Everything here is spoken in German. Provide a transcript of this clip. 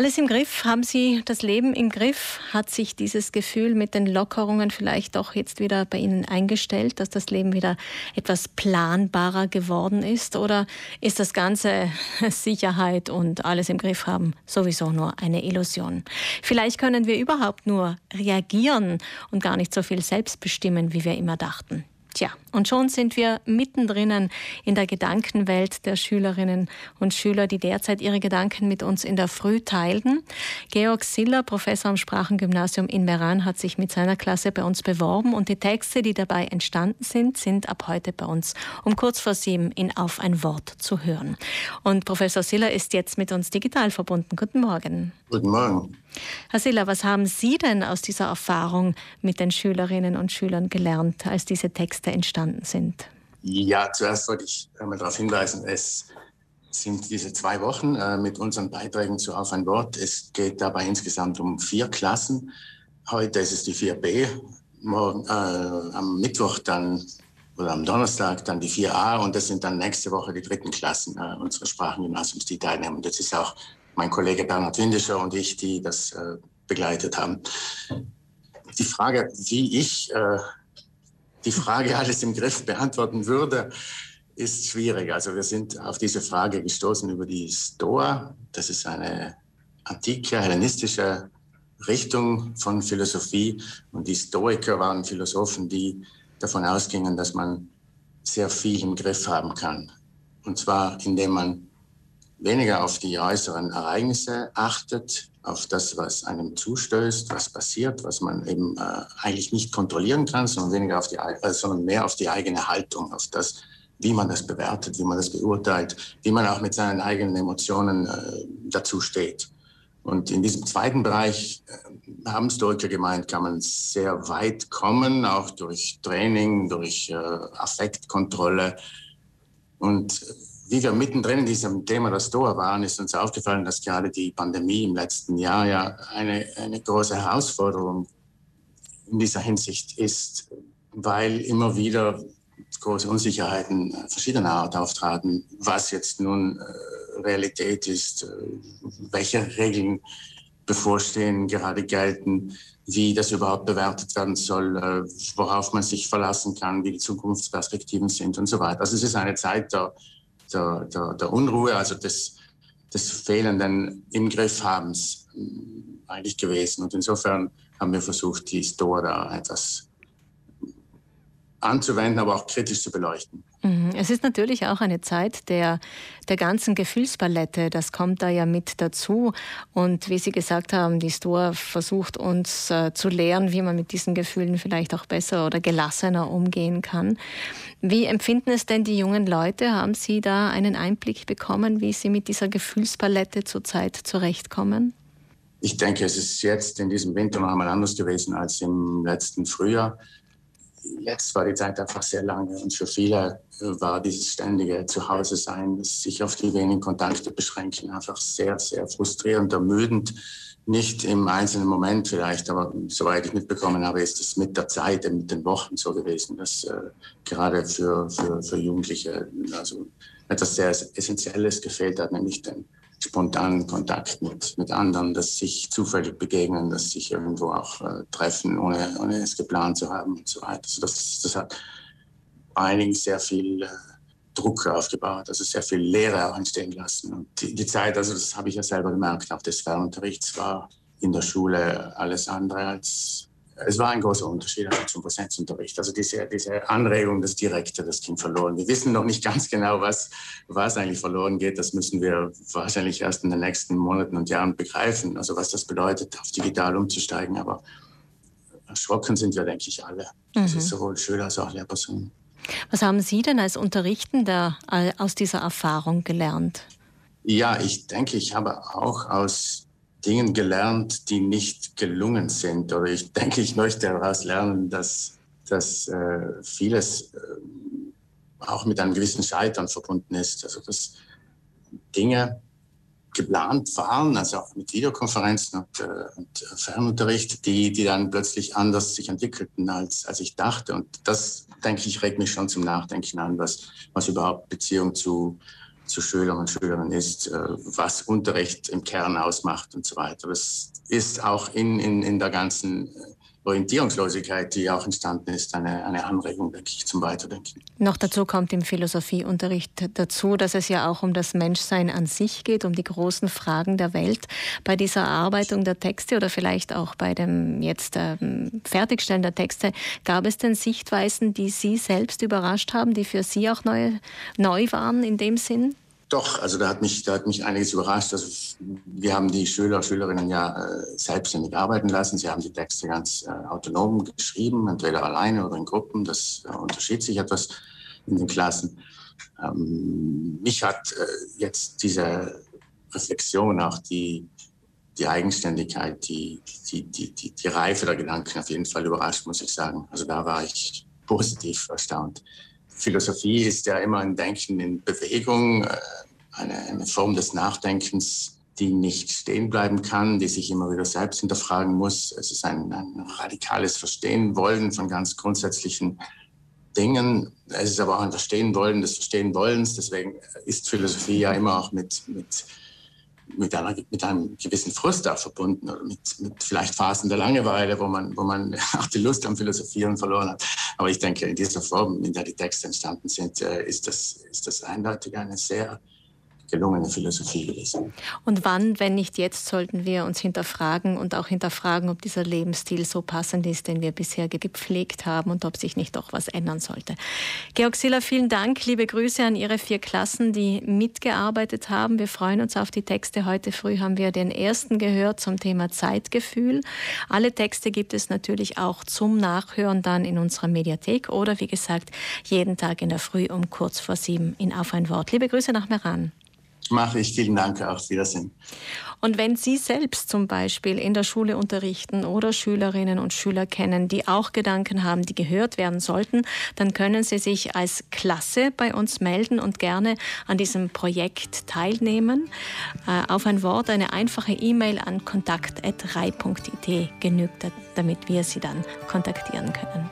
Alles im Griff? Haben Sie das Leben im Griff? Hat sich dieses Gefühl mit den Lockerungen vielleicht auch jetzt wieder bei Ihnen eingestellt, dass das Leben wieder etwas planbarer geworden ist? Oder ist das Ganze Sicherheit und alles im Griff haben sowieso nur eine Illusion? Vielleicht können wir überhaupt nur reagieren und gar nicht so viel selbst bestimmen, wie wir immer dachten. Tja, und schon sind wir mittendrin in der Gedankenwelt der Schülerinnen und Schüler, die derzeit ihre Gedanken mit uns in der Früh teilen. Georg Siller, Professor am Sprachengymnasium in Meran, hat sich mit seiner Klasse bei uns beworben und die Texte, die dabei entstanden sind, sind ab heute bei uns um kurz vor sieben in Auf ein Wort zu hören. Und Professor Siller ist jetzt mit uns digital verbunden. Guten Morgen. Guten Morgen. Herr Siller, was haben Sie denn aus dieser Erfahrung mit den Schülerinnen und Schülern gelernt, als diese Texte entstanden sind? Ja, zuerst wollte ich einmal darauf hinweisen, es sind diese zwei Wochen äh, mit unseren Beiträgen zu Auf ein Wort. Es geht dabei insgesamt um vier Klassen. Heute ist es die 4b, morgen, äh, am Mittwoch dann oder am Donnerstag dann die 4a und das sind dann nächste Woche die dritten Klassen äh, unseres Sprachengymnasiums, die teilnehmen. Das ist auch mein Kollege Bernhard Windischer und ich, die das äh, begleitet haben. Die Frage, wie ich äh, die Frage alles im Griff beantworten würde, ist schwierig. Also wir sind auf diese Frage gestoßen über die Stoa. Das ist eine antike, hellenistische Richtung von Philosophie. Und die Stoiker waren Philosophen, die davon ausgingen, dass man sehr viel im Griff haben kann. Und zwar, indem man weniger auf die äußeren Ereignisse achtet, auf das, was einem zustößt, was passiert, was man eben äh, eigentlich nicht kontrollieren kann, sondern weniger auf die, äh, sondern mehr auf die eigene Haltung, auf das, wie man das bewertet, wie man das beurteilt, wie man auch mit seinen eigenen Emotionen äh, dazu steht. Und in diesem zweiten Bereich äh, haben Stoiker gemeint, kann man sehr weit kommen, auch durch Training, durch äh, Affektkontrolle. Und wie wir mittendrin in diesem Thema der Stoa waren, ist uns aufgefallen, dass gerade die Pandemie im letzten Jahr ja eine, eine große Herausforderung in dieser Hinsicht ist, weil immer wieder große Unsicherheiten verschiedener Art auftraten, was jetzt nun äh, Realität ist, äh, welche Regeln bevorstehen, gerade gelten, wie das überhaupt bewertet werden soll, äh, worauf man sich verlassen kann, wie die Zukunftsperspektiven sind und so weiter. Also es ist eine Zeit der der, der, der Unruhe, also des, des fehlenden im Griff habens äh, eigentlich gewesen. Und insofern haben wir versucht, die Store da etwas anzuwenden, aber auch kritisch zu beleuchten. Mhm. Es ist natürlich auch eine Zeit der, der ganzen Gefühlspalette. Das kommt da ja mit dazu. Und wie Sie gesagt haben, die Store versucht uns äh, zu lehren, wie man mit diesen Gefühlen vielleicht auch besser oder gelassener umgehen kann. Wie empfinden es denn die jungen Leute? Haben Sie da einen Einblick bekommen, wie sie mit dieser Gefühlspalette zurzeit zurechtkommen? Ich denke, es ist jetzt in diesem Winter noch einmal anders gewesen als im letzten Frühjahr jetzt war die Zeit einfach sehr lange und für viele war dieses ständige Zuhause sein, das sich auf die wenigen Kontakte beschränken, einfach sehr, sehr frustrierend, ermüdend. Nicht im einzelnen Moment vielleicht, aber soweit ich mitbekommen habe, ist es mit der Zeit, mit den Wochen so gewesen, dass äh, gerade für, für, für Jugendliche also etwas sehr Essentielles gefehlt hat, nämlich den, spontanen Kontakt mit, mit anderen, dass sich zufällig begegnen, dass sich irgendwo auch äh, treffen, ohne, ohne es geplant zu haben und so weiter. Also das, das hat einigen sehr viel äh, Druck aufgebaut, also sehr viel Lehre auch entstehen lassen. Und die, die Zeit, also das habe ich ja selber gemerkt, auch des Fernunterrichts war in der Schule alles andere als es war ein großer Unterschied also zum Präsenzunterricht. Also diese, diese Anregung, das Direkte, das ging verloren. Wir wissen noch nicht ganz genau, was, was eigentlich verloren geht. Das müssen wir wahrscheinlich erst in den nächsten Monaten und Jahren begreifen. Also was das bedeutet, auf digital umzusteigen. Aber erschrocken sind wir, denke ich, alle. Mhm. Das ist sowohl Schüler als auch Lehrpersonen. Was haben Sie denn als Unterrichtender aus dieser Erfahrung gelernt? Ja, ich denke, ich habe auch aus Dingen gelernt, die nicht gelungen sind. Oder ich denke, ich möchte daraus lernen, dass, dass äh, vieles äh, auch mit einem gewissen Scheitern verbunden ist. Also dass Dinge geplant waren, also auch mit Videokonferenzen und, äh, und Fernunterricht, die, die dann plötzlich anders sich entwickelten, als, als ich dachte. Und das, denke ich, regt mich schon zum Nachdenken an, was, was überhaupt Beziehung zu zu Schülern und Schülerinnen ist, äh, was Unterricht im Kern ausmacht und so weiter. Das ist auch in, in, in der ganzen Orientierungslosigkeit, die auch entstanden ist, eine, eine Anregung, denke ich, zum Weiterdenken. Noch dazu kommt im Philosophieunterricht dazu, dass es ja auch um das Menschsein an sich geht, um die großen Fragen der Welt. Bei dieser Erarbeitung der Texte oder vielleicht auch bei dem jetzt ähm, Fertigstellen der Texte, gab es denn Sichtweisen, die Sie selbst überrascht haben, die für Sie auch neu, neu waren in dem Sinn? Doch, also da hat mich, da hat mich einiges überrascht. Also wir haben die Schüler, Schülerinnen ja äh, selbstständig arbeiten lassen. Sie haben die Texte ganz äh, autonom geschrieben, entweder alleine oder in Gruppen. Das äh, unterschied sich etwas in den Klassen. Ähm, mich hat äh, jetzt diese Reflexion, auch die, die Eigenständigkeit, die, die, die, die, die Reife der Gedanken auf jeden Fall überrascht, muss ich sagen. Also da war ich positiv erstaunt. Philosophie ist ja immer ein Denken in Bewegung, äh, eine, eine Form des Nachdenkens, die nicht stehen bleiben kann, die sich immer wieder selbst hinterfragen muss. Es ist ein, ein radikales Verstehen wollen von ganz grundsätzlichen Dingen. Es ist aber auch ein Verstehen wollen des Verstehen wollens. Deswegen ist Philosophie ja immer auch mit, mit mit, einer, mit einem gewissen Frust auch verbunden oder mit, mit vielleicht Phasen der Langeweile, wo man, wo man auch die Lust am Philosophieren verloren hat. Aber ich denke, in dieser Form, in der die Texte entstanden sind, äh, ist das, ist das eindeutig eine sehr gelungene Philosophie gewesen. Und wann, wenn nicht jetzt, sollten wir uns hinterfragen und auch hinterfragen, ob dieser Lebensstil so passend ist, den wir bisher gepflegt haben und ob sich nicht doch was ändern sollte. Georg Siller, vielen Dank. Liebe Grüße an Ihre vier Klassen, die mitgearbeitet haben. Wir freuen uns auf die Texte. Heute früh haben wir den ersten gehört zum Thema Zeitgefühl. Alle Texte gibt es natürlich auch zum Nachhören dann in unserer Mediathek oder wie gesagt jeden Tag in der Früh um kurz vor sieben in Auf ein Wort. Liebe Grüße nach Meran mache ich. Vielen Dank. Auf Wiedersehen. Und wenn Sie selbst zum Beispiel in der Schule unterrichten oder Schülerinnen und Schüler kennen, die auch Gedanken haben, die gehört werden sollten, dann können Sie sich als Klasse bei uns melden und gerne an diesem Projekt teilnehmen. Äh, auf ein Wort, eine einfache E-Mail an kontakt.rei.it genügt, damit wir Sie dann kontaktieren können.